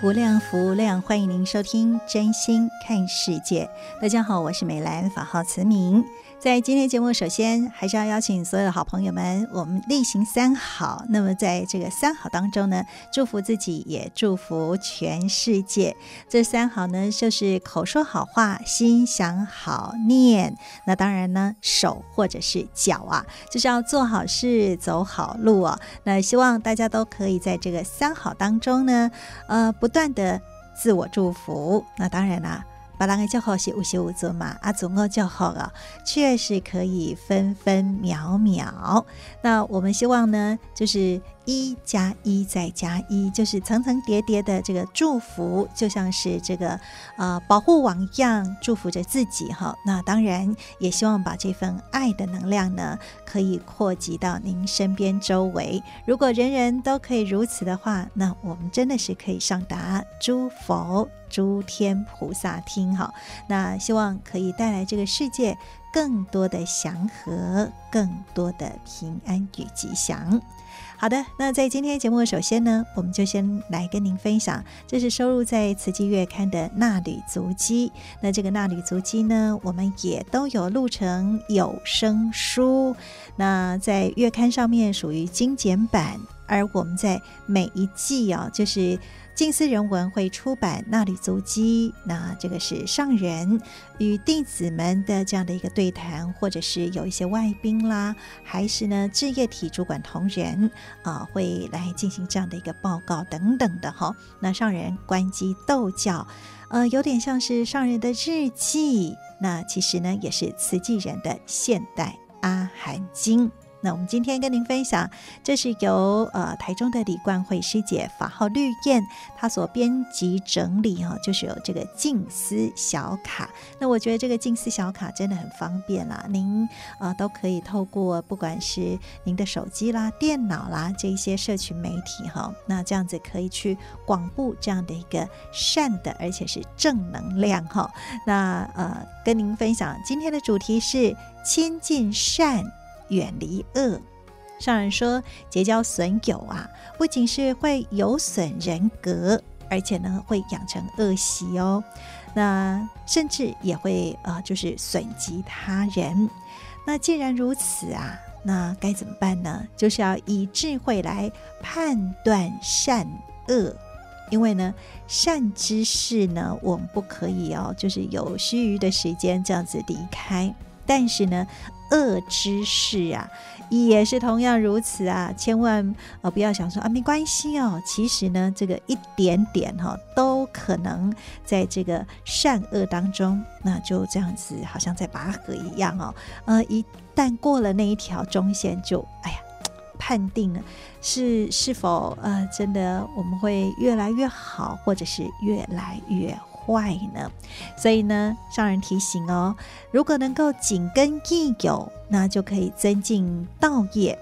无量福无量，欢迎您收听《真心看世界》。大家好，我是美兰，法号慈明。在今天节目，首先还是要邀请所有的好朋友们，我们例行三好。那么在这个三好当中呢，祝福自己，也祝福全世界。这三好呢，就是口说好话，心想好念。那当然呢，手或者是脚啊，就是要做好事，走好路哦。那希望大家都可以在这个三好当中呢，呃，不断的自我祝福。那当然啦。把人的叫好是有始有终嘛，阿祖我叫好啊，确实可以分分秒秒。那我们希望呢，就是。一加一再加一，就是层层叠叠的这个祝福，就像是这个呃保护网一样，祝福着自己哈。那当然也希望把这份爱的能量呢，可以扩及到您身边周围。如果人人都可以如此的话，那我们真的是可以上达诸佛、诸天菩萨听哈。那希望可以带来这个世界更多的祥和，更多的平安与吉祥。好的，那在今天节目，首先呢，我们就先来跟您分享，这是收录在《慈济月刊》的纳履足迹。那这个纳履足迹呢，我们也都有录成有声书，那在月刊上面属于精简版，而我们在每一季啊，就是。静思人文会出版《衲履足迹》，那这个是上人与弟子们的这样的一个对谈，或者是有一些外宾啦，还是呢置业体主管同仁啊，会来进行这样的一个报告等等的哈。那上人关机斗教，呃，有点像是上人的日记，那其实呢也是慈济人的现代阿含经。那我们今天跟您分享，这是由呃台中的李冠慧师姐法号绿燕，她所编辑整理哈，就是有这个静思小卡。那我觉得这个静思小卡真的很方便啦，您呃都可以透过不管是您的手机啦、电脑啦这些社群媒体哈，那这样子可以去广布这样的一个善的，而且是正能量哈。那呃跟您分享今天的主题是亲近善。远离恶，上人说结交损友啊，不仅是会有损人格，而且呢会养成恶习哦。那甚至也会呃，就是损及他人。那既然如此啊，那该怎么办呢？就是要以智慧来判断善恶，因为呢，善知识呢，我们不可以哦，就是有须臾的时间这样子离开，但是呢。恶知识啊，也是同样如此啊！千万呃不要想说啊，没关系哦。其实呢，这个一点点哈、哦，都可能在这个善恶当中，那就这样子，好像在拔河一样哦。呃，一旦过了那一条中线就，就哎呀，判定了是是否呃真的我们会越来越好，或者是越来越。坏呢，所以呢，上人提醒哦，如果能够紧跟义友，那就可以增进道业；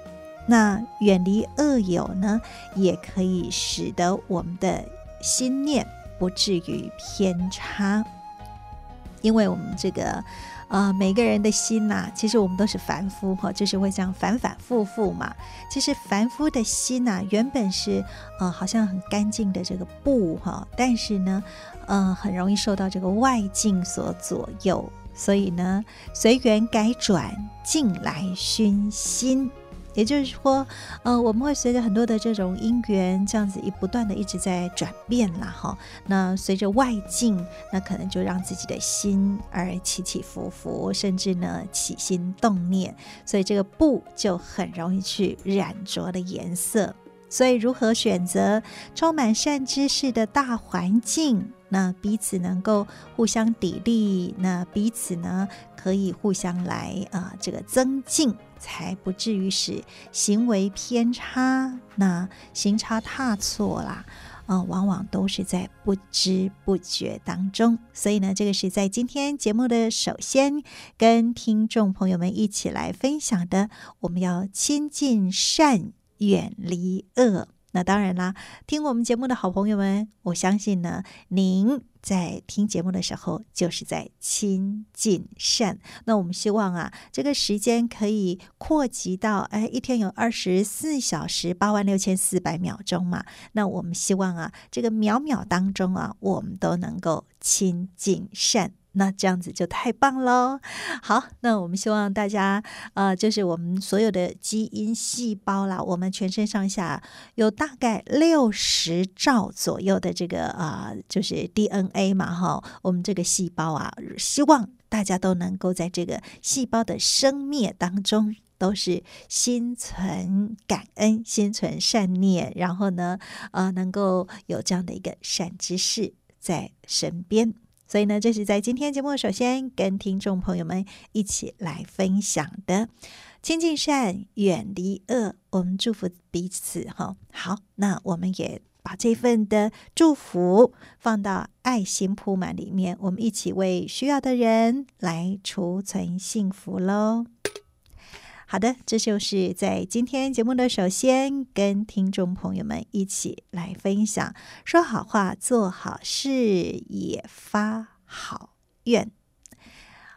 那远离恶友呢，也可以使得我们的心念不至于偏差，因为我们这个。呃，每个人的心呐、啊，其实我们都是凡夫哈，就是会这样反反复复嘛。其实凡夫的心呐、啊，原本是呃好像很干净的这个布哈，但是呢，呃，很容易受到这个外境所左右，所以呢，随缘改转，境来熏心。也就是说，呃，我们会随着很多的这种因缘，这样子一不断的一直在转变啦，哈。那随着外境，那可能就让自己的心而起起伏伏，甚至呢起心动念，所以这个布就很容易去染着的颜色。所以，如何选择充满善知识的大环境？那彼此能够互相砥砺，那彼此呢可以互相来啊、这个增进，才不至于使行为偏差，那行差踏错啦，啊、往往都是在不知不觉当中。所以呢，这个是在今天节目的首先跟听众朋友们一起来分享的，我们要亲近善。远离恶，那当然啦。听我们节目的好朋友们，我相信呢，您在听节目的时候就是在亲近善。那我们希望啊，这个时间可以扩及到，哎，一天有二十四小时，八万六千四百秒钟嘛。那我们希望啊，这个秒秒当中啊，我们都能够亲近善。那这样子就太棒喽！好，那我们希望大家，呃，就是我们所有的基因细胞啦，我们全身上下有大概六十兆左右的这个啊、就是 DNA 嘛，哈，我们这个细胞啊，希望大家都能够在这个细胞的生灭当中，都是心存感恩、心存善念，然后呢，呃，能够有这样的一个善知识在身边。所以呢，这是在今天节目首先跟听众朋友们一起来分享的，亲近善，远离恶，我们祝福彼此哈。好，那我们也把这份的祝福放到爱心铺满里面，我们一起为需要的人来储存幸福喽。好的，这就是在今天节目的首先跟听众朋友们一起来分享，说好话，做好事，也发好愿。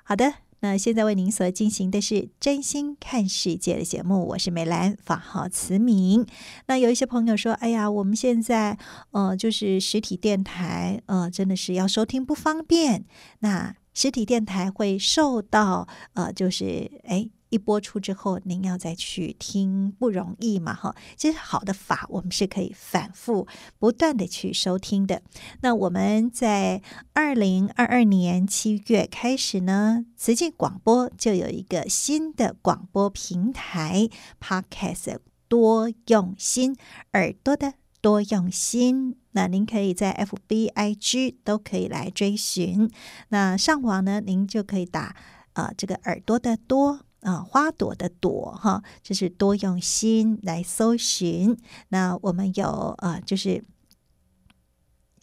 好的，那现在为您所进行的是真心看世界的节目，我是美兰，法号慈明。那有一些朋友说，哎呀，我们现在呃，就是实体电台呃，真的是要收听不方便，那实体电台会受到呃，就是哎。一播出之后，您要再去听不容易嘛？哈，其实好的法，我们是可以反复不断的去收听的。那我们在二零二二年七月开始呢，慈济广播就有一个新的广播平台，Podcast 多用心，耳朵的多用心。那您可以在 FB、IG 都可以来追寻。那上网呢，您就可以打啊、呃，这个耳朵的多。啊，花朵的朵哈，就是多用心来搜寻。那我们有啊，就是。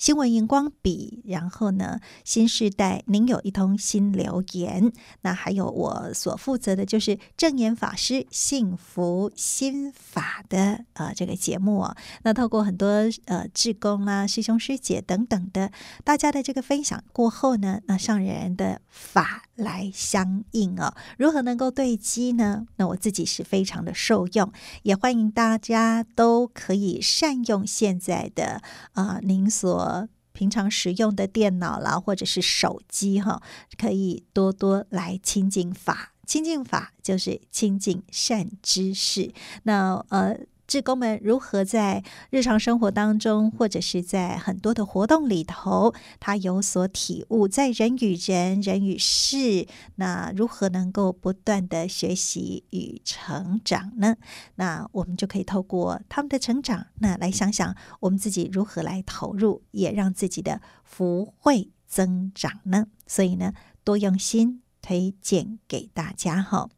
新闻荧光笔，然后呢，新世代，您有一通新留言。那还有我所负责的，就是证严法师幸福心法的呃这个节目哦。那透过很多呃志工啦、师兄师姐等等的大家的这个分享过后呢，那上人的法来相应哦。如何能够对机呢？那我自己是非常的受用，也欢迎大家都可以善用现在的啊、您所。平常使用的电脑啦，或者是手机哈，可以多多来亲近法。亲近法就是亲近善知识。那呃。志工们如何在日常生活当中，或者是在很多的活动里头，他有所体悟，在人与人、人与事，那如何能够不断的学习与成长呢？那我们就可以透过他们的成长，那来想想我们自己如何来投入，也让自己的福慧增长呢？所以呢，多用心推荐给大家哈。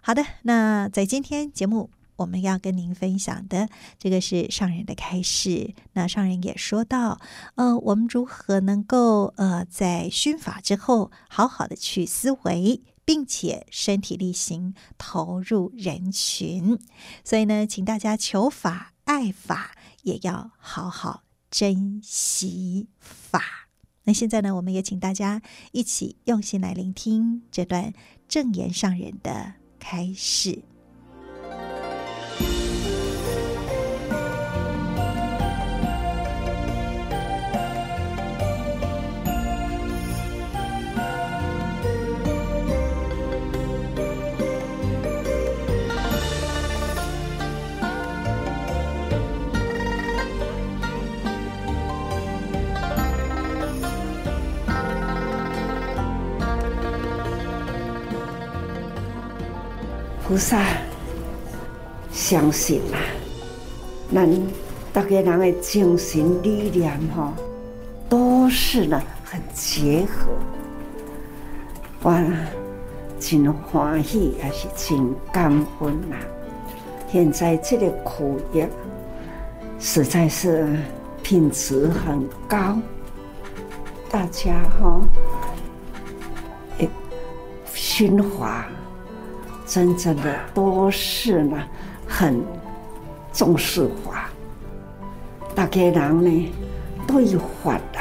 好的，那在今天节目。我们要跟您分享的这个是上人的开示。那上人也说到，呃，我们如何能够呃在熏法之后，好好的去思维，并且身体力行投入人群。所以呢，请大家求法爱法，也要好好珍惜法。那现在呢，我们也请大家一起用心来聆听这段正言上人的开示。菩萨相信啦，咱大家人的精神力量哈，都是呢很结合。我真欢喜，也是真感恩呐。现在这个苦药实在是品质很高，大家哈，诶，熏华真正的都是呢很重视华，大家人呢都有华的，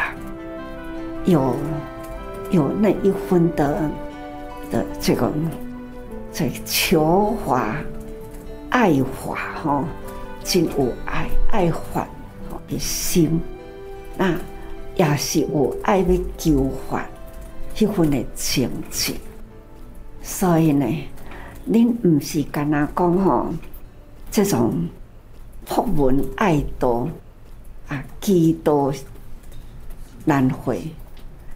有。有那一分的的这个在求华爱华哈，真有爱爱华的心，那也是有爱要求华一份的情志。所以呢，恁唔是干那讲吼，这种学问爱多啊，几多难会。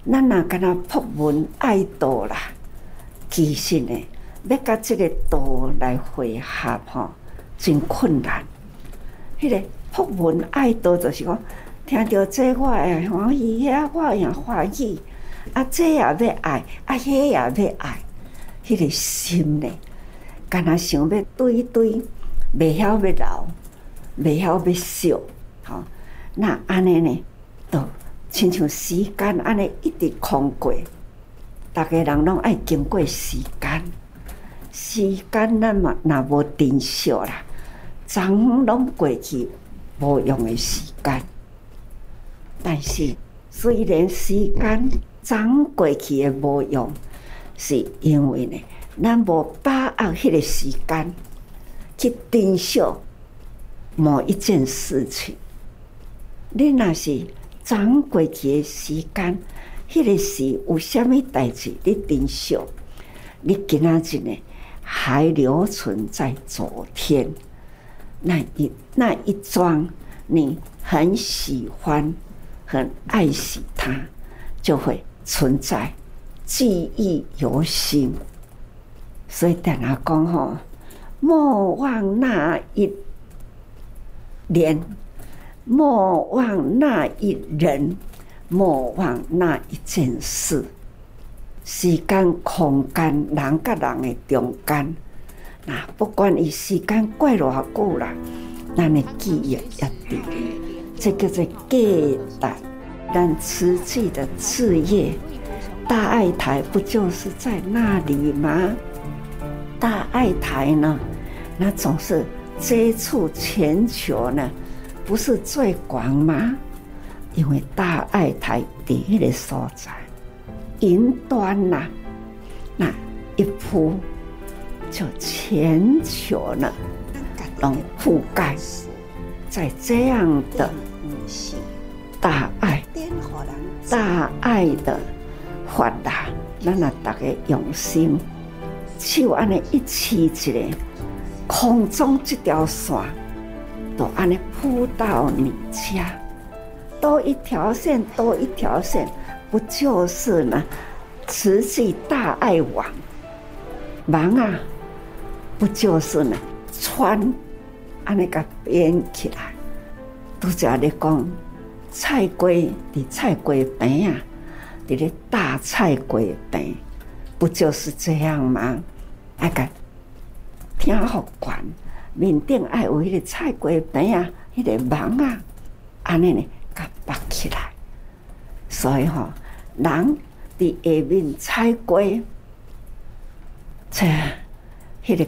咱若干那学问爱道啦，其实呢，要甲这个道来回合吼，真困难。迄、那个学问爱道就是讲，听到这我诶欢喜，遐我也欢喜，啊，这也要爱，啊，遐也要爱，迄、那个心呢，干那想要对对，未晓要留，未晓要笑，吼，那安尼呢，都。亲像时间安尼一直空过，大家人拢爱经过时间，时间那么那无定数啦，长拢过去无用的时间。但是虽然时间长过去的无用，是因为呢，咱无把握迄个时间去珍惜某一件事情，你若是。长过去的时间，迄、个时有虾米代志？你珍惜，你今仔日呢还留存在昨天，那一那一桩你很喜欢、很爱惜它，就会存在，记忆犹新。所以等下讲吼，莫忘那一年。莫忘那一人，莫忘那一件事。时间、空间，人甲人的中间，那不管伊时间过偌久啦，咱的记忆一定。这个是给咱咱慈济的事业，大爱台不就是在那里吗？大爱台呢，那总是接触全球呢。不是最广吗？因为大爱台第一个所在，云端呐，那一铺就全球呢，能覆盖在这样的大爱、大爱的发达，咱那大家用心，就安尼一起起来，空中这条线。都安尼铺到你家，多一条线，多一条线，不就是呢？慈济大爱网，网啊，不就是呢？穿安尼个编起来，都在咧讲菜龟的菜龟边啊，的咧大菜龟边，不就是这样吗？那个听好管。面顶爱有迄个菜瓜饼啊，迄个网啊，安尼呢，甲绑起来。所以吼，人伫下面菜瓜，切，迄个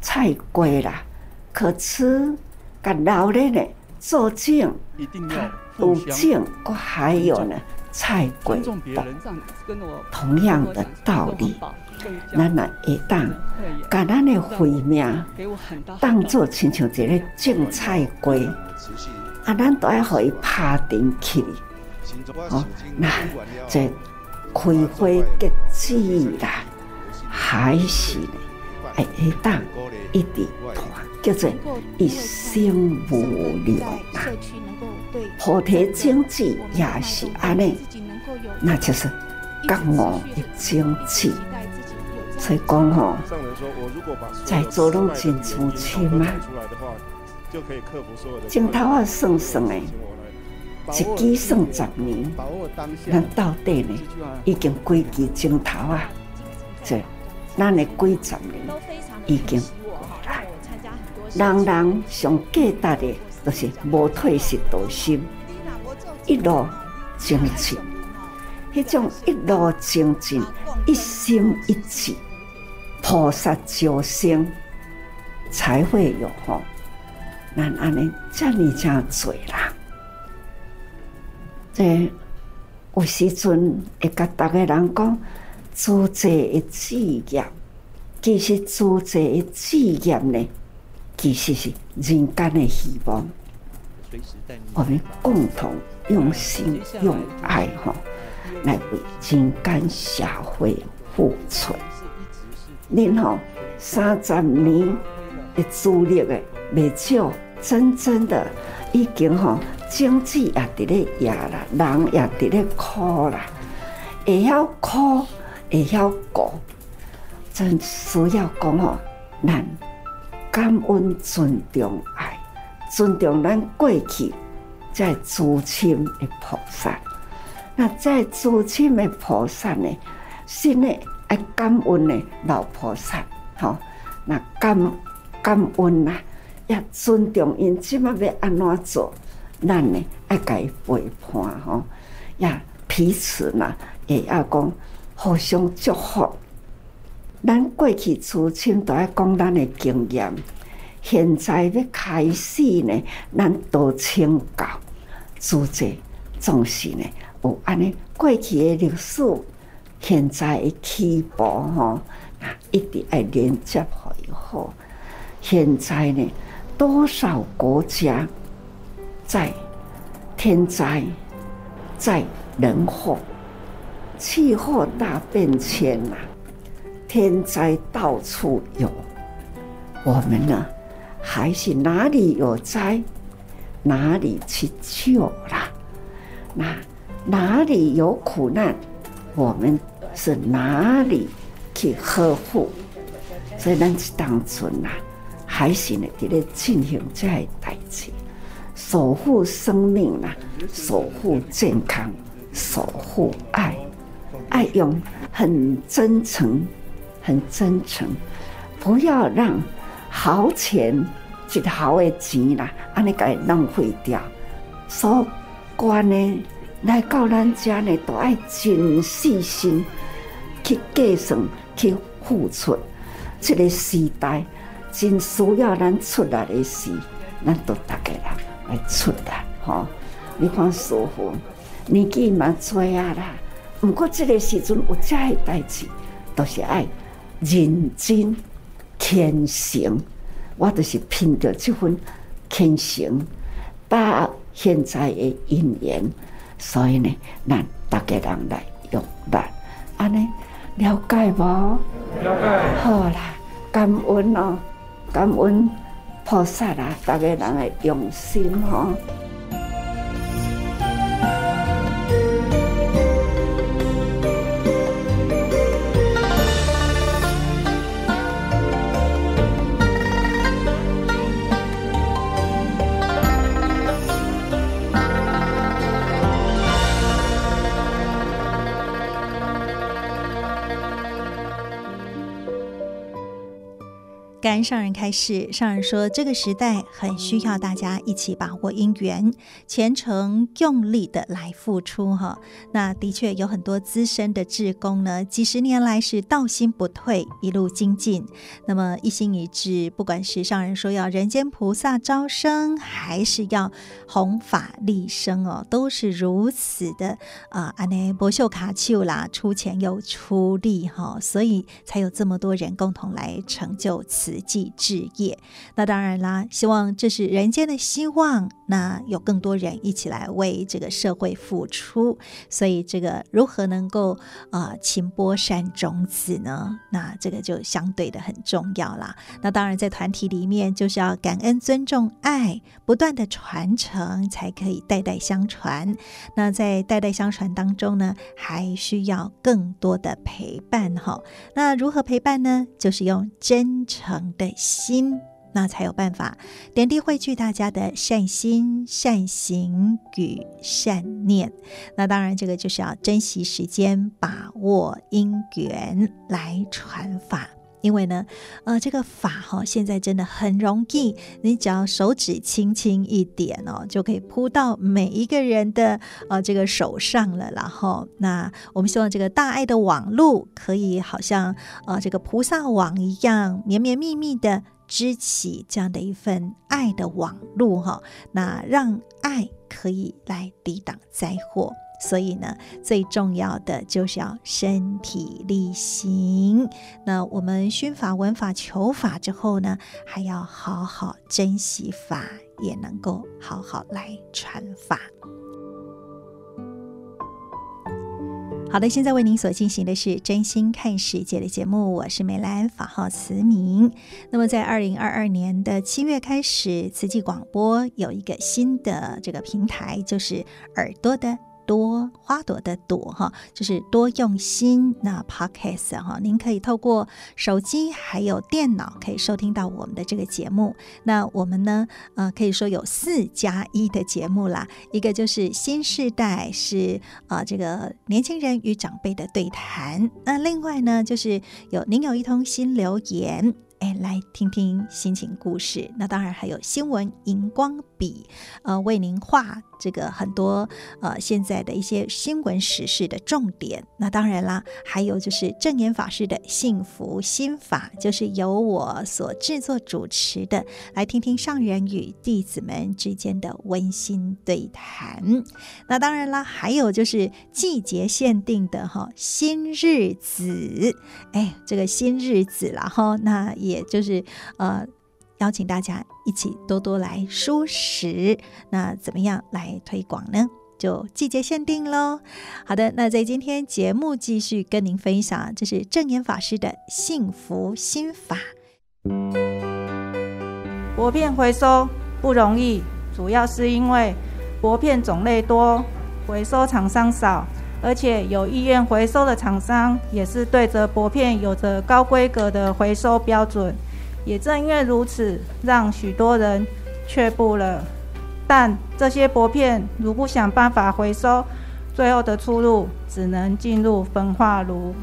菜瓜啦，可吃，甲老人呢做酱，它有酱，阁还有呢菜瓜的，同样的道理。咱若会当，把咱的慧命当作亲像一个种菜瓜，啊，咱都要互伊拍顶起，哦，那这开花结籽啦，还是，会当一直拖，叫做一生无量啊。菩提经济也是安尼，那就是觉悟的经济。所以讲吼，在座拢真出钱嘛，镜头啊算算诶，一支算十年，咱到底呢已经几支镜头啊？这咱的几十年已经过来，人人上价值的就是无退失道心，一路精进，迄种一路精进，一心一志。菩萨救生才会有吼，咱安尼这么正多啦。这有时阵会甲大家人讲，做这个志业，其实做这个志业呢，其实是人间的希望。我们共同用心用爱吼，来为人间社会付出。恁吼三十年的资历的未少，真正的已经吼经济也伫咧压啦，人也伫咧苦啦，会晓苦会晓过，真需要讲吼，难感恩、尊重、爱，尊重咱过去在诸亲的菩萨，那在诸亲的菩萨呢，心内。爱感恩的老菩萨，吼，那感感恩呐，要尊重因，即马要安怎做，咱呢爱甲伊陪伴吼，呀彼此呢也要讲互相祝福。咱过去诸亲都爱讲咱的经验，现在要开始呢，咱多请教，诸者总是呢有安尼过去的历史。现在的起步吼，一定要连接以后。现在呢，多少国家在天灾、在人祸、气候大变迁呐，天灾到处有。我们呢，还是哪里有灾，哪里去救啦？那哪里有苦难，我们。是哪里去呵护？所以咱是当村呐，还是呢？伫咧进行这些代志，守护生命呐，守护健康，守护爱，爱用很真诚，很真诚，不要让豪钱，一豪的钱啦，安尼给浪费掉。所关呢，来到咱家呢，都爱真细心。去计算，去付出，这个时代真需要咱出来的时，咱都大家人来出来，吼！你看师父年纪嘛多啊啦，不过这个时阵有这个代志，都是爱认真虔诚，我就是凭着这份虔诚，把现在的因缘，所以呢，咱大家人来用力，安尼。了解无？了解。好啦，感恩哦，感恩菩萨啊，大家人的用心哦。上人开示，上人说这个时代很需要大家一起把握因缘，虔诚用力的来付出哈。那的确有很多资深的志工呢，几十年来是道心不退，一路精进。那么一心一志，不管是上人说要人间菩萨招生，还是要弘法利生哦，都是如此的啊。安内博秀卡丘啦，出钱又出力哈，所以才有这么多人共同来成就此。慈济志业。那当然啦，希望这是人间的希望，那有更多人一起来为这个社会付出。所以这个如何能够啊勤播善种子呢？那这个就相对的很重要啦。那当然在团体里面就是要感恩、尊重、爱，不断的传承，才可以代代相传。那在代代相传当中呢，还需要更多的陪伴哈。那如何陪伴呢？就是用真诚的的心，那才有办法点滴汇聚大家的善心、善行与善念。那当然，这个就是要珍惜时间，把握因缘来传法。因为呢，呃，这个法哈，现在真的很容易，你只要手指轻轻一点哦，就可以铺到每一个人的呃这个手上了。然后，那我们希望这个大爱的网路可以好像呃这个菩萨网一样，绵绵密密的织起这样的一份爱的网路哈，那让爱可以来抵挡灾祸。所以呢，最重要的就是要身体力行。那我们熏法、闻法、求法之后呢，还要好好珍惜法，也能够好好来传法。好的，现在为您所进行的是真心看世界的节目，我是美兰，法号慈明。那么在二零二二年的七月开始，慈济广播有一个新的这个平台，就是耳朵的。多花朵的朵哈，就是多用心。那 Podcast 哈，您可以透过手机还有电脑可以收听到我们的这个节目。那我们呢，呃，可以说有四加一的节目啦。一个就是新世代，是呃这个年轻人与长辈的对谈。那另外呢，就是有您有一通新留言。哎，来听听心情故事。那当然还有新闻荧光笔，呃，为您画这个很多呃现在的一些新闻时事的重点。那当然啦，还有就是证严法师的幸福心法，就是由我所制作主持的。来听听上人与弟子们之间的温馨对谈。那当然啦，还有就是季节限定的哈新日子，哎，这个新日子啦哈，那。也就是呃，邀请大家一起多多来蔬食，那怎么样来推广呢？就季节限定喽。好的，那在今天节目继续跟您分享，这是证严法师的幸福心法。薄片回收不容易，主要是因为薄片种类多，回收厂商少。而且有意愿回收的厂商也是对着薄片有着高规格的回收标准，也正因为如此，让许多人却步了。但这些薄片如不想办法回收，最后的出路只能进入焚化炉。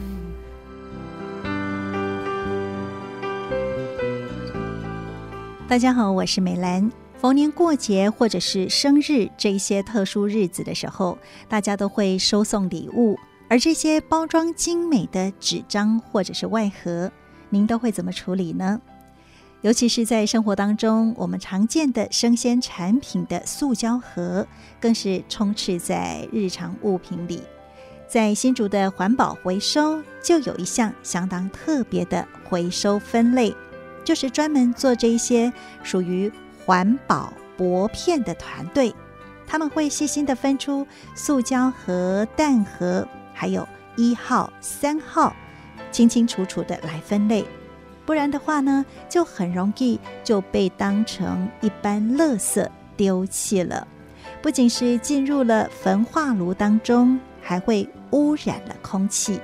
大家好，我是美兰。逢年过节或者是生日这一些特殊日子的时候，大家都会收送礼物，而这些包装精美的纸张或者是外盒，您都会怎么处理呢？尤其是在生活当中，我们常见的生鲜产品的塑胶盒，更是充斥在日常物品里。在新竹的环保回收，就有一项相当特别的回收分类，就是专门做这一些属于。环保薄片的团队，他们会细心地分出塑胶盒、蛋盒，还有一号、三号，清清楚楚地来分类。不然的话呢，就很容易就被当成一般垃圾丢弃了。不仅是进入了焚化炉当中，还会污染了空气。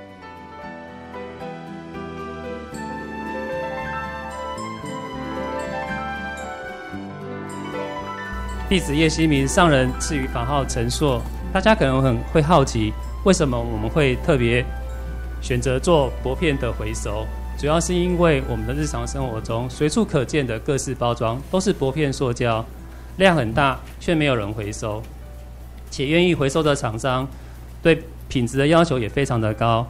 弟子叶希明，上人赐予法号陈硕。大家可能很会好奇，为什么我们会特别选择做薄片的回收？主要是因为我们的日常生活中随处可见的各式包装都是薄片塑胶，量很大，却没有人回收。且愿意回收的厂商对品质的要求也非常的高，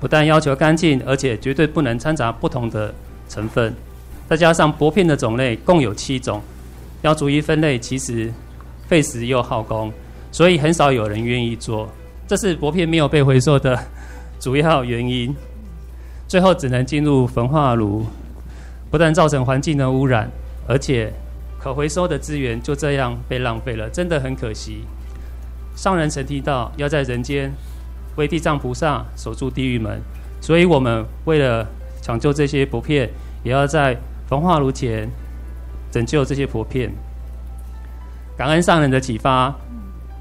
不但要求干净，而且绝对不能掺杂不同的成分。再加上薄片的种类共有七种。要逐一分类，其实费时又耗工，所以很少有人愿意做。这是薄片没有被回收的主要原因。最后只能进入焚化炉。不但造成环境的污染，而且可回收的资源就这样被浪费了，真的很可惜。上人曾提到要在人间为地藏菩萨守住地狱门，所以我们为了抢救这些薄片，也要在焚化炉前拯救这些薄片。感恩上人的启发，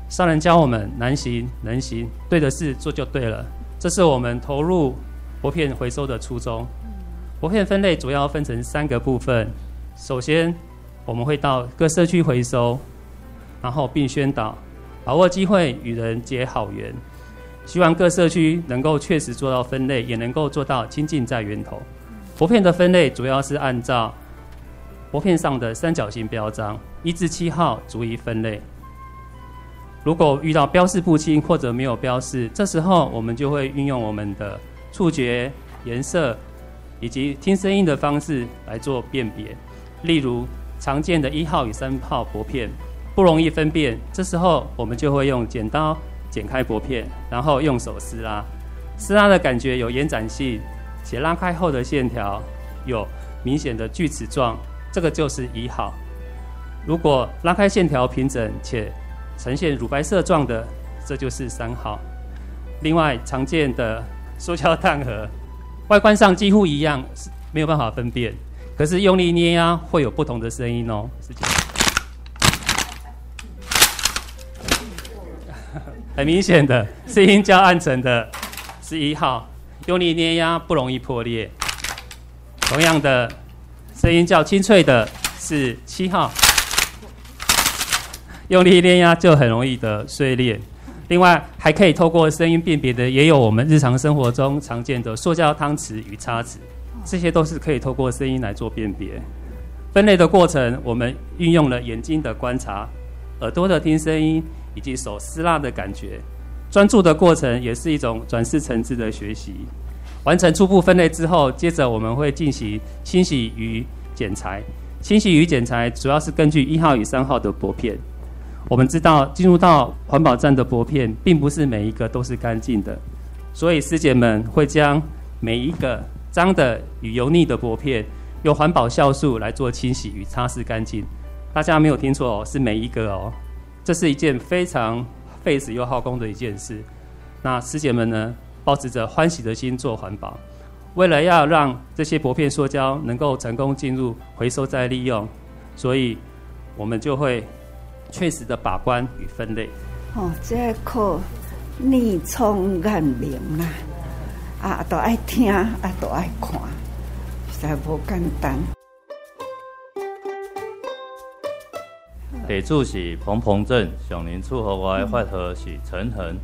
上人教我们难行能行，对的事做就对了，这是我们投入薄片回收的初衷。薄片分类主要分成三个部分，首先我们会到各社区回收，然后并宣导，把握机会与人结好缘，希望各社区能够确实做到分类，也能够做到亲近在源头。薄片的分类主要是按照薄片上的三角形标章，一至七号逐一分类。如果遇到标示不清或者没有标示，这时候我们就会运用我们的触觉、颜色。以及听声音的方式来做辨别，例如常见的一号与三号薄片不容易分辨，这时候我们就会用剪刀剪开薄片，然后用手撕拉，撕拉的感觉有延展性，且拉开后的线条有明显的锯齿状，这个就是一号。如果拉开线条平整且呈现乳白色状的，这就是三号。另外常见的塑胶弹盒。外观上几乎一样，是没有办法分辨。可是用力捏压会有不同的声音哦。很明显的声音较暗沉的是一号，用力捏压不容易破裂。同样的，声音较清脆的是七号，用力捏压就很容易的碎裂。另外，还可以透过声音辨别的，也有我们日常生活中常见的塑胶汤匙与叉子，这些都是可以透过声音来做辨别。分类的过程，我们运用了眼睛的观察、耳朵的听声音以及手撕拉的感觉。专注的过程也是一种转世层次的学习。完成初步分类之后，接着我们会进行清洗与剪裁。清洗与剪裁主要是根据一号与三号的薄片。我们知道，进入到环保站的薄片，并不是每一个都是干净的，所以师姐们会将每一个脏的与油腻的薄片，用环保酵素来做清洗与擦拭干净。大家没有听错哦，是每一个哦。这是一件非常费时又耗工的一件事。那师姐们呢，抱持着欢喜的心做环保，为了要让这些薄片塑胶能够成功进入回收再利用，所以我们就会。确实的把关与分类。哦，这课逆冲眼明啦，啊，都爱听，啊，都爱看，实在无简单。地主是彭彭镇，上林厝和我的法号是陈恒。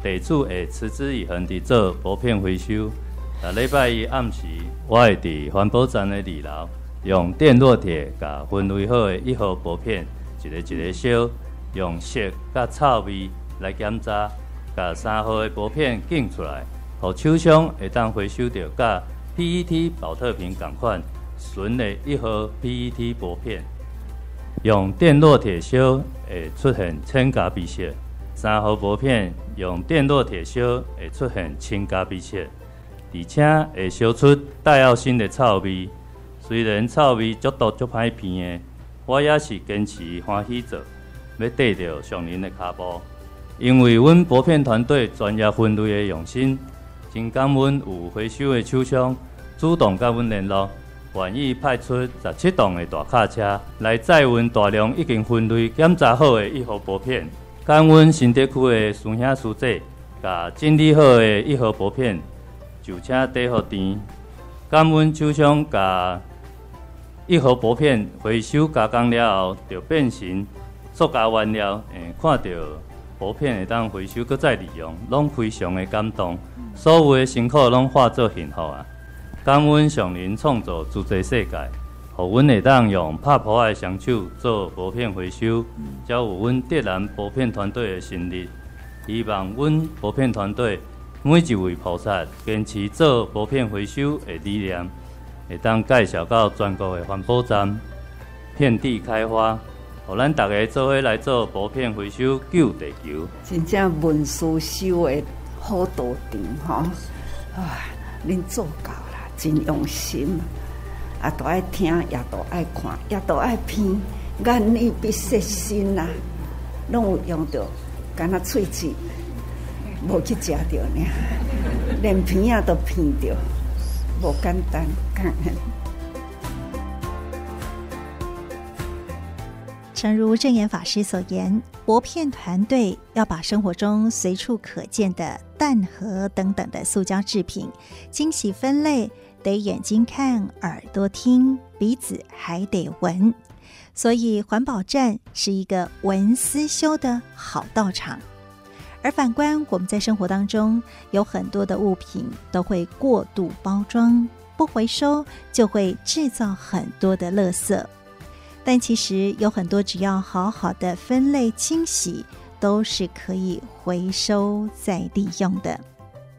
地主会持之以恒地做薄片回收。啊，礼拜一暗时，我会伫环保站的二楼，用电烙铁甲分类好的一号薄片。一个一个烧，用色甲臭味来检查，甲三号的薄片拣出来，互手上会当回收到甲 PET 保特瓶同款纯的一号 PET 薄片。用电烙铁烧会出现浅咖啡色，三号薄片用电烙铁烧会出现深咖啡色，而且会烧出带药性的臭味。虽然臭味足毒足歹闻的。我也是坚持欢喜做，要跟着上人的脚步。因为阮薄片团队专业分类的用心，真感恩有回收的厂商主动跟阮联络，愿意派出十七栋的大卡车来载运大量已经分类检查好的一号薄片。感恩新德区的师兄师姐，甲整理好的一号薄片就请底好甜。感恩厂商甲。一盒薄片回收加工了后，就变成塑胶原料。诶，看到薄片会当回收搁再利用，拢非常的感动。所有的辛苦拢化作幸福啊！感恩上人创造自在世界，互阮会当用拍破的双手做薄片回收，才有阮德兰薄片团队的成立。希望阮薄片团队每一位菩萨坚持做薄片回收的理念。会当介绍到全国的环保站，遍地开花，互咱大家做伙来做薄片回收，救地球。真正文书修的好多场哈，啊，恁做到了，真用心。啊，都爱听，也都爱看，也都爱拼，眼耳鼻舌身啊，拢有用着，敢若喙齿无去食着呢，连鼻啊都鼻着，无简单，感恩。诚如证严法师所言，薄片团队要把生活中随处可见的蛋盒等等的塑胶制品精细分类。得眼睛看，耳朵听，鼻子还得闻，所以环保站是一个闻思修的好道场。而反观我们在生活当中，有很多的物品都会过度包装，不回收就会制造很多的垃圾。但其实有很多只要好好的分类清洗，都是可以回收再利用的。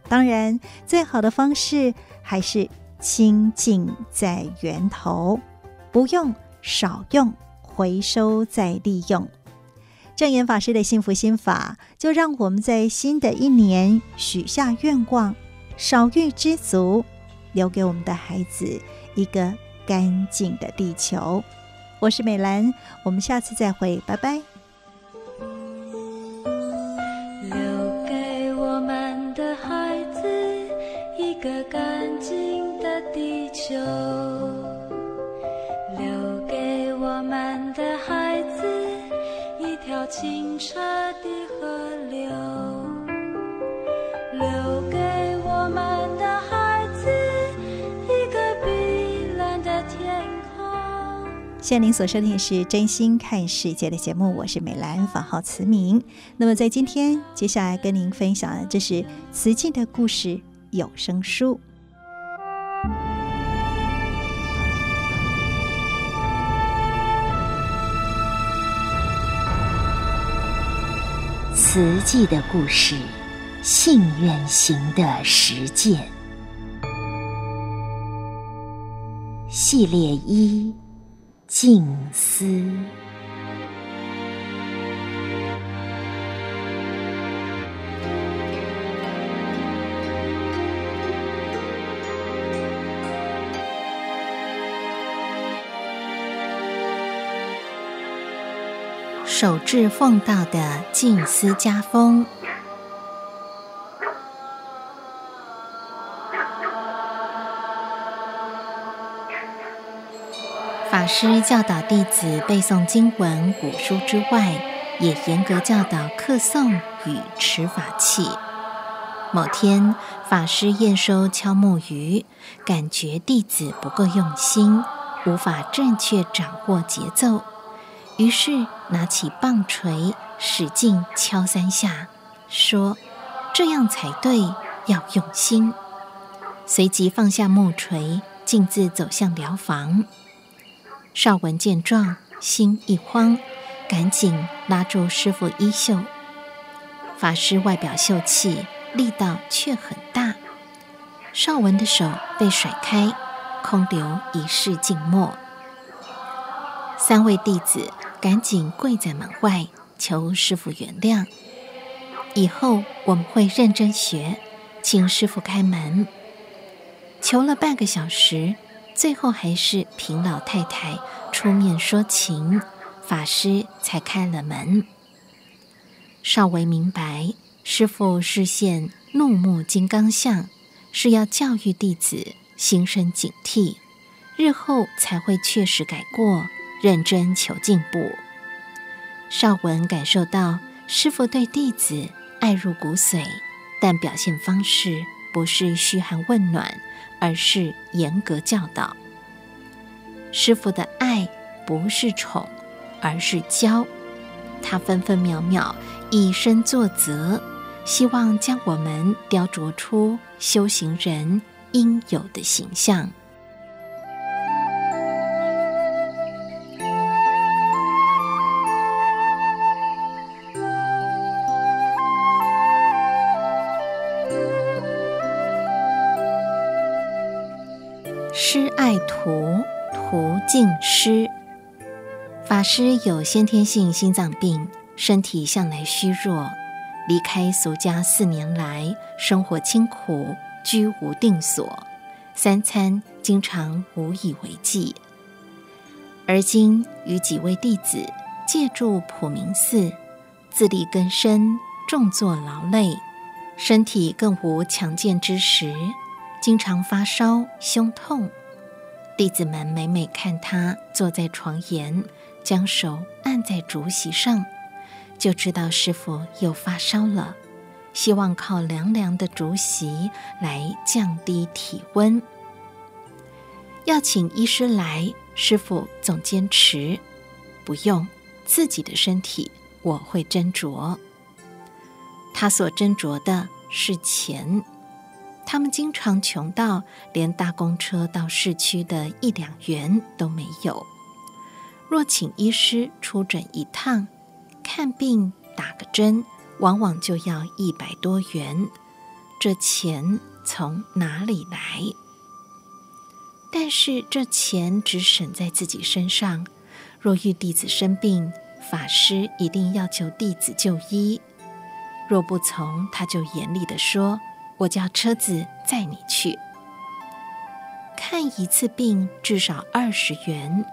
当然，最好的方式还是。清净在源头，不用少用，回收再利用。证严法师的幸福心法，就让我们在新的一年许下愿望，少欲知足，留给我们的孩子一个干净的地球。我是美兰，我们下次再会，拜拜。留给我们的孩子一个干净的。地球条清澈的河流，留给我们的孩子一个碧蓝的天空。现在您所收听的是《真心看世界》的节目，我是美兰，法号慈明。那么在今天接下来跟您分享的，这是慈济的故事有声书。慈济的故事，信愿行的实践，系列一：静思。守志奉道的静思家风。法师教导弟子背诵经文、古书之外，也严格教导课诵与持法器。某天，法师验收敲木鱼，感觉弟子不够用心，无法正确掌握节奏。于是拿起棒槌，使劲敲三下，说：“这样才对，要用心。”随即放下木槌，径自走向疗房。少文见状，心一慌，赶紧拉住师父衣袖。法师外表秀气，力道却很大。少文的手被甩开，空留一室静默。三位弟子。赶紧跪在门外求师傅原谅。以后我们会认真学，请师傅开门。求了半个小时，最后还是平老太太出面说情，法师才开了门。少微明白，师傅是现怒目金刚相，是要教育弟子心生警惕，日后才会确实改过。认真求进步。少文感受到师父对弟子爱入骨髓，但表现方式不是嘘寒问暖，而是严格教导。师父的爱不是宠，而是教。他分分秒秒以身作则，希望将我们雕琢出修行人应有的形象。法师有先天性心脏病，身体向来虚弱。离开俗家四年来，生活清苦，居无定所，三餐经常无以为继。而今与几位弟子借住普明寺，自力更生，重作劳累，身体更无强健之时，经常发烧、胸痛。弟子们每每看他坐在床沿，将手按在竹席上，就知道师傅又发烧了，希望靠凉凉的竹席来降低体温。要请医师来。师傅总坚持，不用自己的身体，我会斟酌。他所斟酌的是钱，他们经常穷到连搭公车到市区的一两元都没有。若请医师出诊一趟，看病打个针，往往就要一百多元，这钱从哪里来？但是这钱只省在自己身上。若遇弟子生病，法师一定要求弟子就医。若不从，他就严厉地说：“我叫车子载你去。”看一次病至少二十元，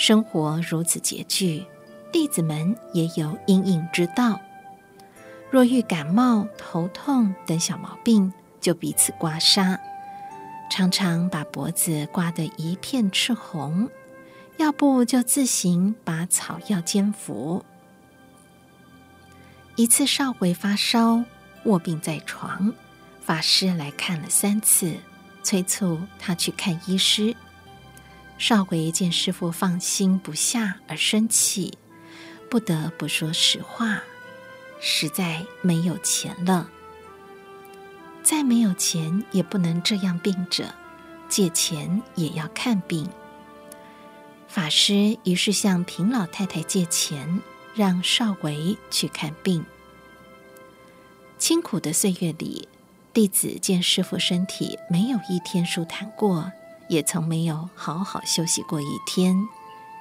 生活如此拮据，弟子们也有应应之道。若遇感冒、头痛等小毛病，就彼此刮痧。常常把脖子刮得一片赤红，要不就自行把草药煎服。一次少维发烧卧病在床，法师来看了三次，催促他去看医师。少维见师傅放心不下而生气，不得不说实话，实在没有钱了。再没有钱，也不能这样病着，借钱也要看病。法师于是向平老太太借钱，让少维去看病。清苦的岁月里，弟子见师傅身体没有一天舒坦过，也从没有好好休息过一天，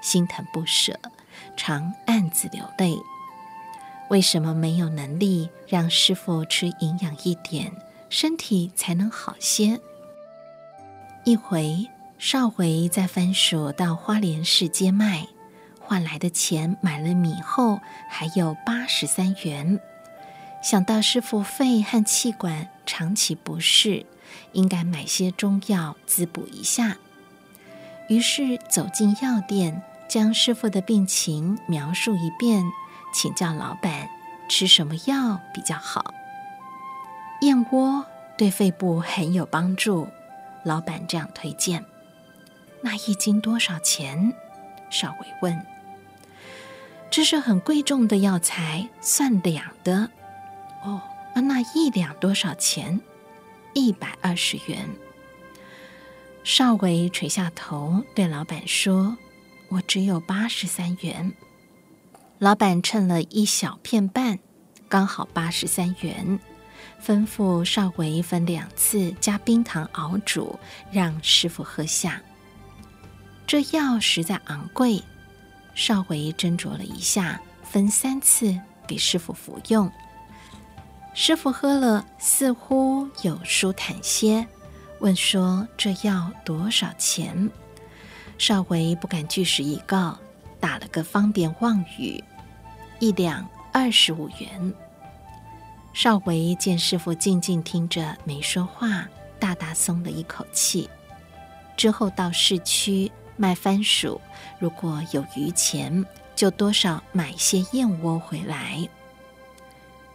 心疼不舍，常暗自流泪。为什么没有能力让师父吃营养一点？身体才能好些。一回，少维在番薯到花莲市接卖，换来的钱买了米后，还有八十三元。想到师父肺和气管长期不适，应该买些中药滋补一下。于是走进药店，将师傅的病情描述一遍，请教老板吃什么药比较好。燕窝对肺部很有帮助，老板这样推荐。那一斤多少钱？少维问。这是很贵重的药材，算两的。哦，那一两多少钱？一百二十元。少维垂下头对老板说：“我只有八十三元。”老板称了一小片半，刚好八十三元。吩咐少维分两次加冰糖熬煮，让师傅喝下。这药实在昂贵，少维斟酌了一下，分三次给师傅服用。师傅喝了，似乎有舒坦些，问说：“这药多少钱？”少维不敢据实以告，打了个方便妄语：“一两二十五元。”少维见师傅静静听着，没说话，大大松了一口气。之后到市区卖番薯，如果有余钱，就多少买些燕窝回来。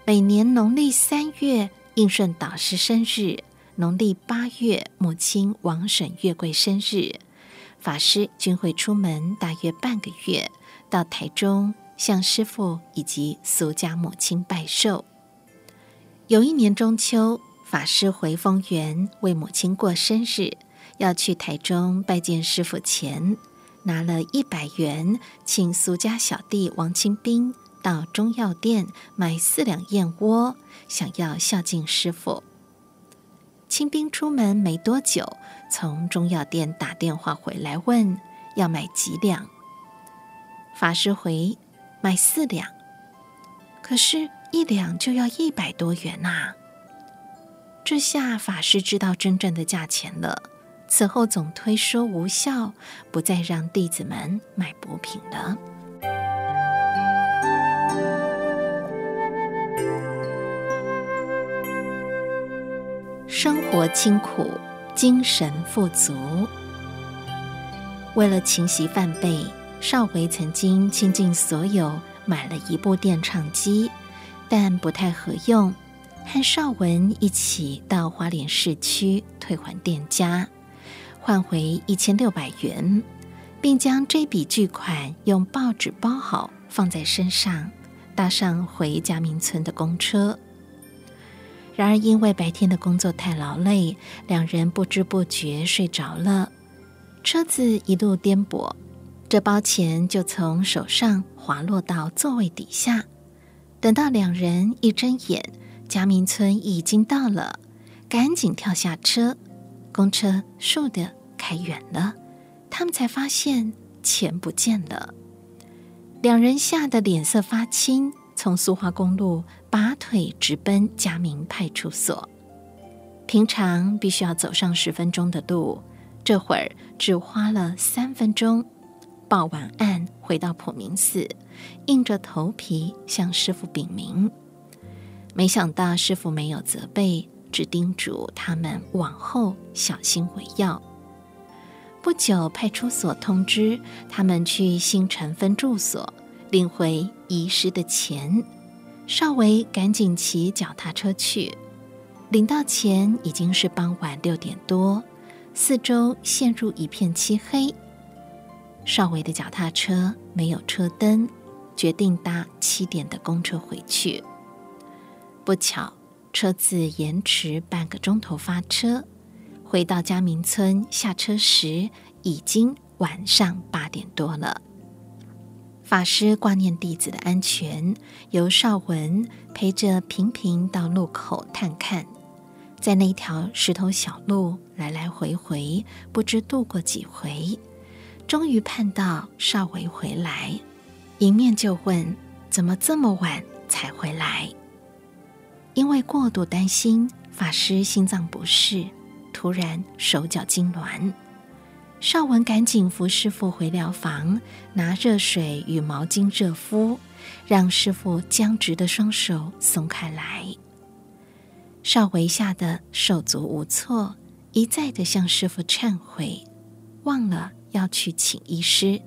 每年农历三月应顺导师生日，农历八月母亲王婶月桂生日，法师均会出门大约半个月，到台中向师父以及苏家母亲拜寿。有一年中秋，法师回丰原为母亲过生日，要去台中拜见师父前，拿了一百元，请苏家小弟王清兵到中药店买四两燕窝，想要孝敬师傅。清兵出门没多久，从中药店打电话回来问要买几两，法师回买四两，可是。一两就要一百多元呐！这下法师知道真正的价钱了，此后总推说无效，不再让弟子们买补品了。生活清苦，精神富足。为了勤习梵呗，少维曾经倾尽所有买了一部电唱机，但不太合用，和少文一起到花莲市区退还店家，换回一千六百元，并将这笔巨款用报纸包好放在身上，搭上回嘉明村的公车。然而，因为白天的工作太劳累，两人不知不觉睡着了。车子一路颠簸，这包钱就从手上滑落到座位底下。等到两人一睁眼，嘉明村已经到了，赶紧跳下车。公车倏地开远了，他们才发现钱不见了。两人吓得脸色发青。从苏花公路拔腿直奔嘉明派出所，平常必须要走上十分钟的路，这会儿只花了三分钟。报完案回到普明寺，硬着头皮向师傅禀明。没想到师傅没有责备，只叮嘱他们往后小心为要。不久，派出所通知他们去新城分住所。领回遗失的钱，少维赶紧骑脚踏车去。领到钱已经是傍晚六点多，四周陷入一片漆黑。少维的脚踏车没有车灯，决定搭七点的公车回去。不巧，车子延迟半个钟头发车，回到嘉明村下车时已经晚上八点多了。法师挂念弟子的安全，由少文陪着平平到路口探看，在那条石头小路来来回回，不知渡过几回，终于盼到少维回来，迎面就问：“怎么这么晚才回来？”因为过度担心法师心脏不适，突然手脚痉挛。少文赶紧扶师傅回疗房，拿热水与毛巾热敷，让师傅僵直的双手松开来。少维吓得手足无措，一再的向师傅忏悔，忘了要去请医师。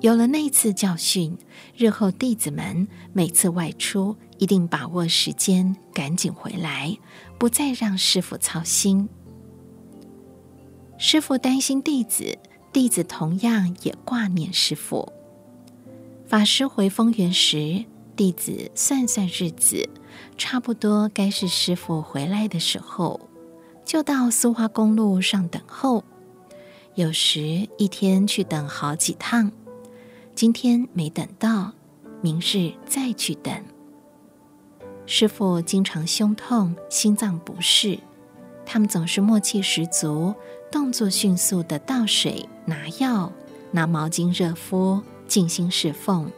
有了那次教训，日后弟子们每次外出一定把握时间，赶紧回来，不再让师傅操心。师父担心弟子，弟子同样也挂念师父。法师回丰原时，弟子算算日子，差不多该是师父回来的时候，就到苏花公路上等候。有时一天去等好几趟，今天没等到，明日再去等。师父经常胸痛、心脏不适，他们总是默契十足。动作迅速的倒水、拿药、拿毛巾热敷，静心侍奉。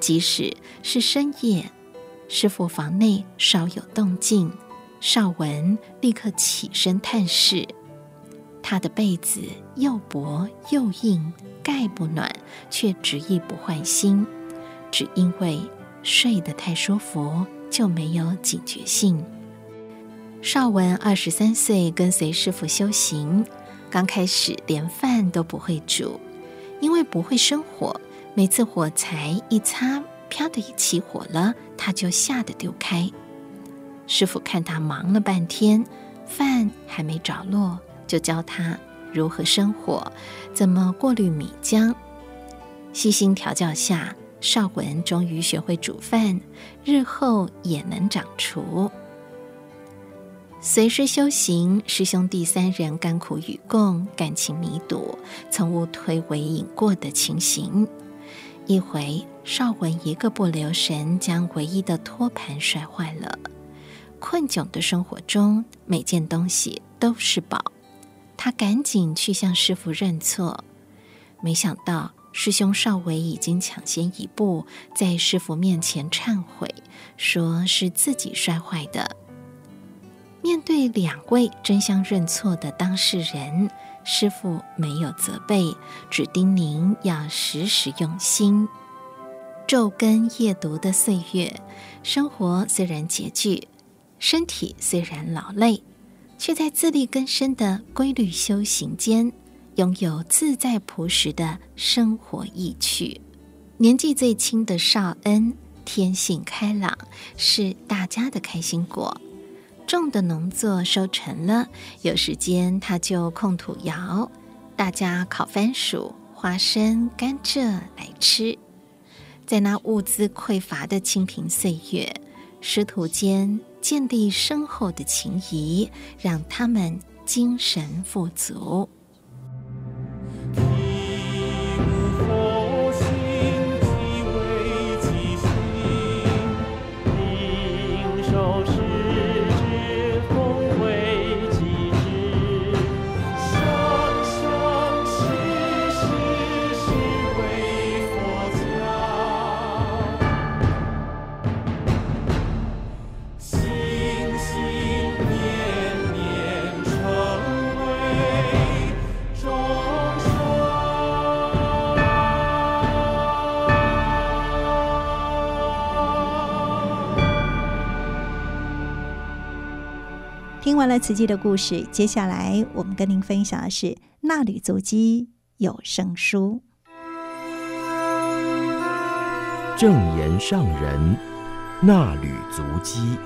即使是深夜，师傅房内稍有动静，少文立刻起身探视。他的被子又薄又硬，盖不暖，却执意不换新，只因为睡得太舒服，就没有警觉性。少文二十三岁，跟随师父修行，刚开始连饭都不会煮，因为不会生火，每次火柴一擦，啪的一起火了，他就吓得丢开。师父看他忙了半天，饭还没着落，就教他如何生火，怎么过滤米浆。悉心调教下，少文终于学会煮饭，日后也能掌厨。随师修行，师兄弟三人甘苦与共，感情弥笃，从无推诿引过的情形。一回，少文一个不留神，将唯一的托盘摔坏了。困窘的生活中，每件东西都是宝。他赶紧去向师傅认错，没想到师兄少维已经抢先一步，在师傅面前忏悔，说是自己摔坏的。面对两位争相认错的当事人，师傅没有责备，只叮咛要时时用心。昼更夜读的岁月，生活虽然拮据，身体虽然劳累，却在自力更生的规律修行间，拥有自在朴实的生活意趣。年纪最轻的少恩，天性开朗，是大家的开心果。种的农作收成了，有时间他就空土窑，大家烤番薯、花生、甘蔗来吃。在那物资匮乏的清贫岁月，师徒间建立深厚的情谊，让他们精神富足。完了慈济的故事，接下来我们跟您分享的是《纳履足迹有声书》。正言上人纳履足迹。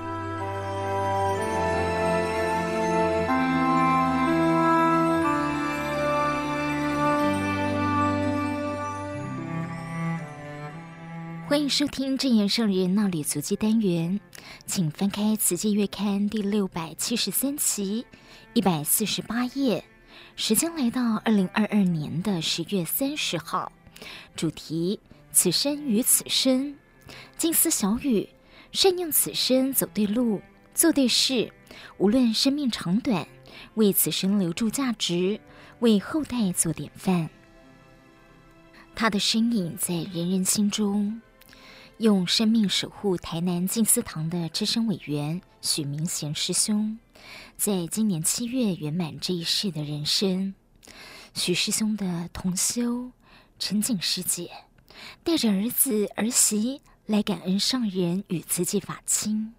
欢迎收听正言圣人闹里足迹单元，请翻开《慈济月刊》第六百七十三期一百四十八页。时间来到二零二二年的十月三十号，主题：此生与此生，静思小语，善用此生走对路，做对事，无论生命长短，为此生留住价值，为后代做典范。他的身影在人人心中。用生命守护台南静思堂的资深委员许明贤师兄，在今年七月圆满这一世的人生。许师兄的同修陈景师姐，带着儿子儿媳来感恩上人与慈济法亲，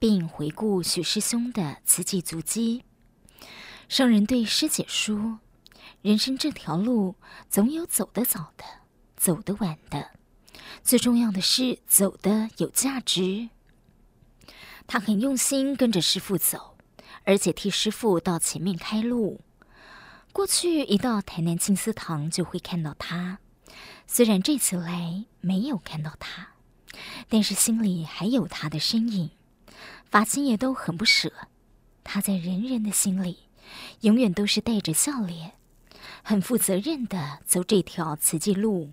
并回顾许师兄的慈济足迹。上人对师姐说：“人生这条路，总有走得早的，走得晚的。”最重要的是走得有价值。他很用心跟着师傅走，而且替师傅到前面开路。过去一到台南静思堂就会看到他，虽然这次来没有看到他，但是心里还有他的身影。法亲也都很不舍，他在人人的心里永远都是带着笑脸，很负责任的走这条慈济路。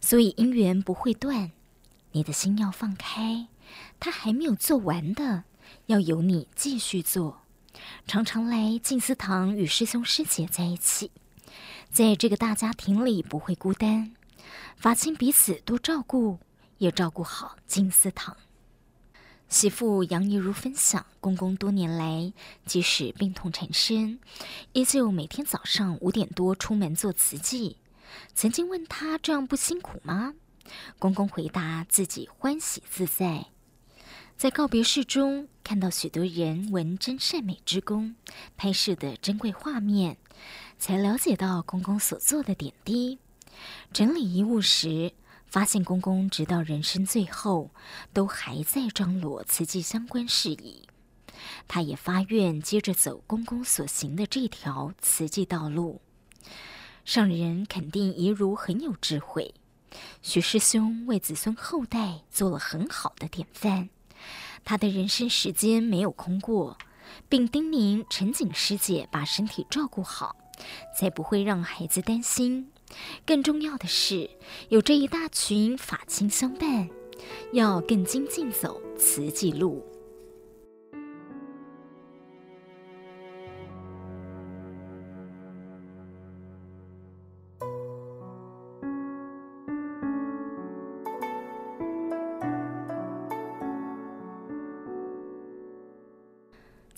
所以姻缘不会断，你的心要放开，他还没有做完的，要由你继续做。常常来静思堂与师兄师姐在一起，在这个大家庭里不会孤单，法亲彼此多照顾，也照顾好静思堂。媳妇杨怡如分享，公公多年来即使病痛缠身，依旧每天早上五点多出门做慈济。曾经问他这样不辛苦吗？公公回答自己欢喜自在。在告别式中，看到许多人闻真善美之功拍摄的珍贵画面，才了解到公公所做的点滴。整理遗物时，发现公公直到人生最后，都还在张罗瓷器相关事宜。他也发愿接着走公公所行的这条瓷器道路。上人肯定怡如很有智慧，许师兄为子孙后代做了很好的典范。他的人生时间没有空过，并叮咛陈景师姐把身体照顾好，才不会让孩子担心。更重要的是，有这一大群法亲相伴，要更精进走慈济路。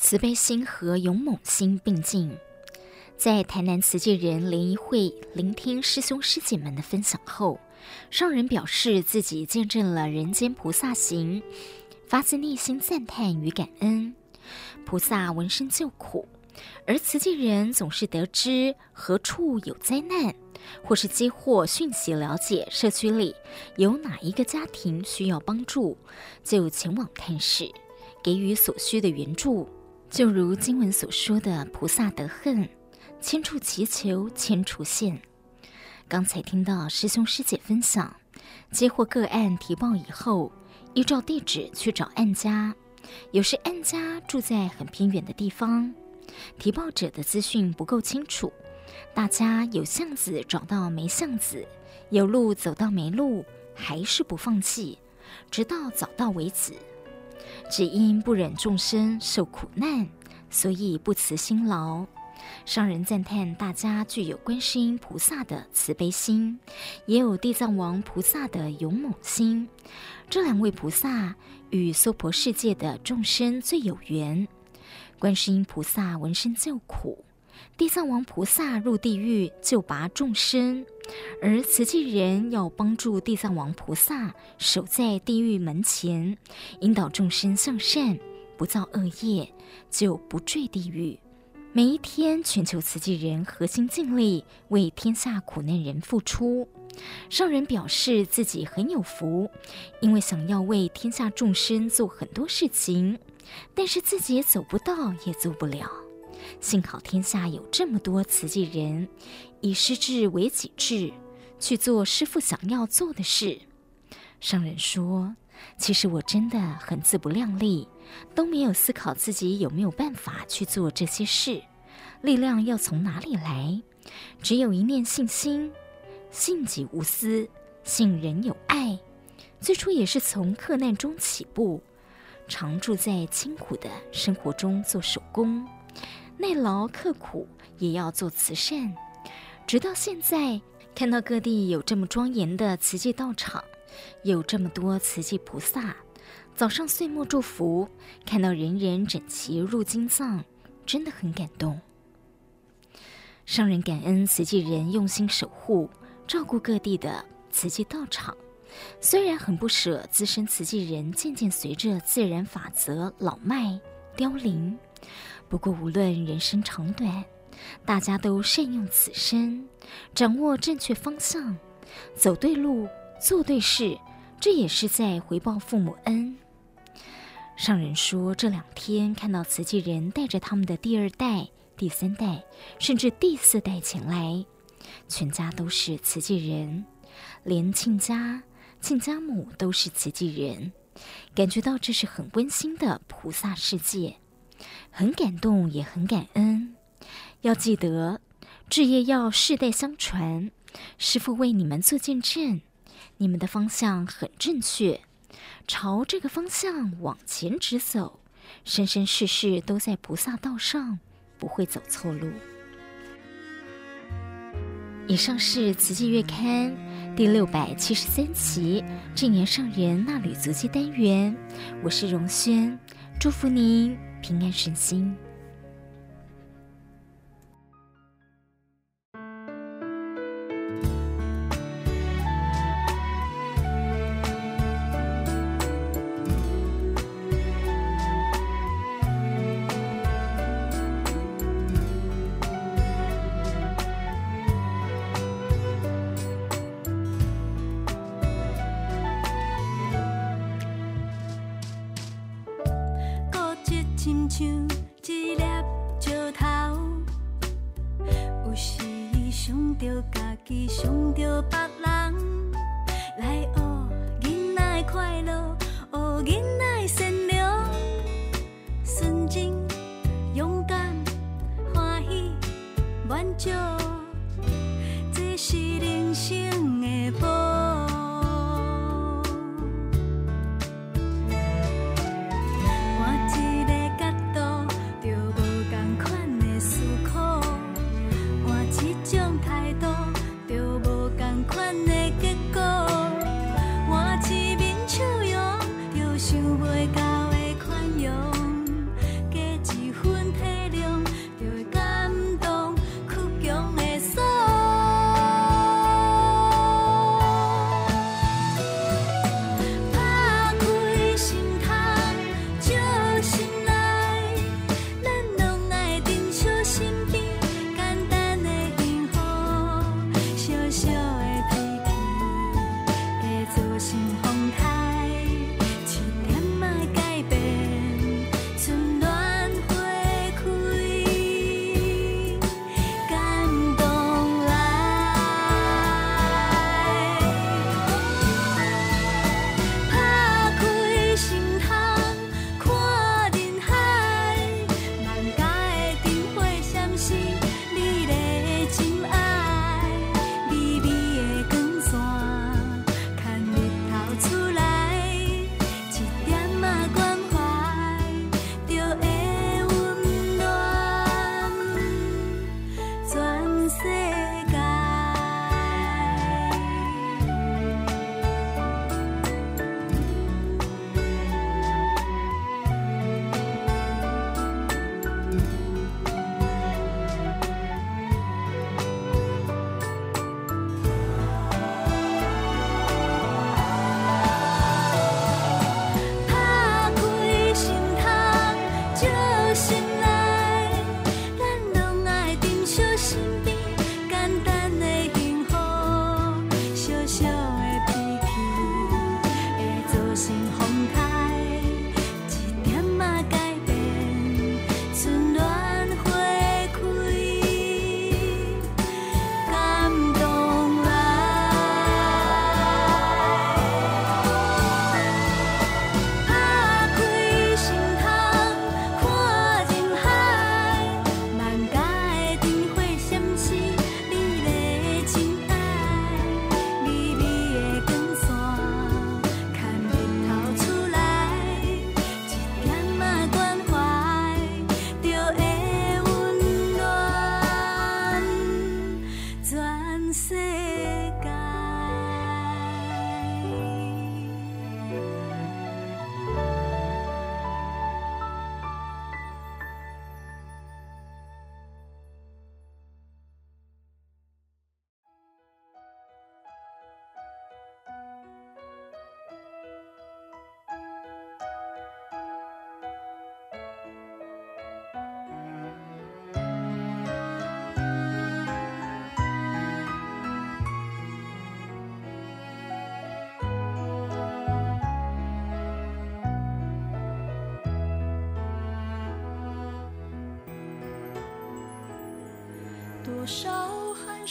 慈悲心和勇猛心并进。在台南慈济人联谊会聆听师兄师姐们的分享后，上人表示自己见证了人间菩萨行，发自内心赞叹与感恩。菩萨闻声救苦，而慈济人总是得知何处有灾难，或是接获讯息，了解社区里有哪一个家庭需要帮助，就前往探视，给予所需的援助。就如经文所说的，菩萨得恨。千处祈求千处现。刚才听到师兄师姐分享，接获个案提报以后，依照地址去找案家。有时案家住在很偏远的地方，提报者的资讯不够清楚，大家有巷子找到没巷子，有路走到没路，还是不放弃，直到找到为止。只因不忍众生受苦难，所以不辞辛劳。上人赞叹大家具有观世音菩萨的慈悲心，也有地藏王菩萨的勇猛心。这两位菩萨与娑婆世界的众生最有缘。观世音菩萨闻声救苦，地藏王菩萨入地狱救拔众生，而慈济人要帮助地藏王菩萨守在地狱门前，引导众生向善，不造恶业，就不坠地狱。每一天，全球慈济人核心尽力为天下苦难人付出。上人表示自己很有福，因为想要为天下众生做很多事情，但是自己也走不到，也做不了。幸好天下有这么多慈济人，以师志为己志，去做师父想要做的事。上人说：“其实我真的很自不量力。”都没有思考自己有没有办法去做这些事，力量要从哪里来？只有一念信心，信己无私，信人有爱。最初也是从克难中起步，常住在清苦的生活中做手工，耐劳刻苦也要做慈善。直到现在，看到各地有这么庄严的慈济道场，有这么多慈济菩萨。早上岁末祝福，看到人人整齐入金藏，真的很感动。上人感恩慈济人用心守护、照顾各地的慈济道场，虽然很不舍资深慈济人渐渐随着自然法则老迈凋零，不过无论人生长短，大家都善用此生，掌握正确方向，走对路，做对事，这也是在回报父母恩。上人说，这两天看到慈济人带着他们的第二代、第三代，甚至第四代前来，全家都是慈济人，连亲家、亲家母都是慈济人，感觉到这是很温馨的菩萨世界，很感动，也很感恩。要记得，置业要世代相传，师傅为你们做见证，你们的方向很正确。朝这个方向往前直走，生生世世都在菩萨道上，不会走错路。以上是《慈济月刊》第六百七十三期证严上人纳履足迹单元，我是荣轩，祝福您平安顺心。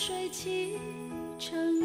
水起成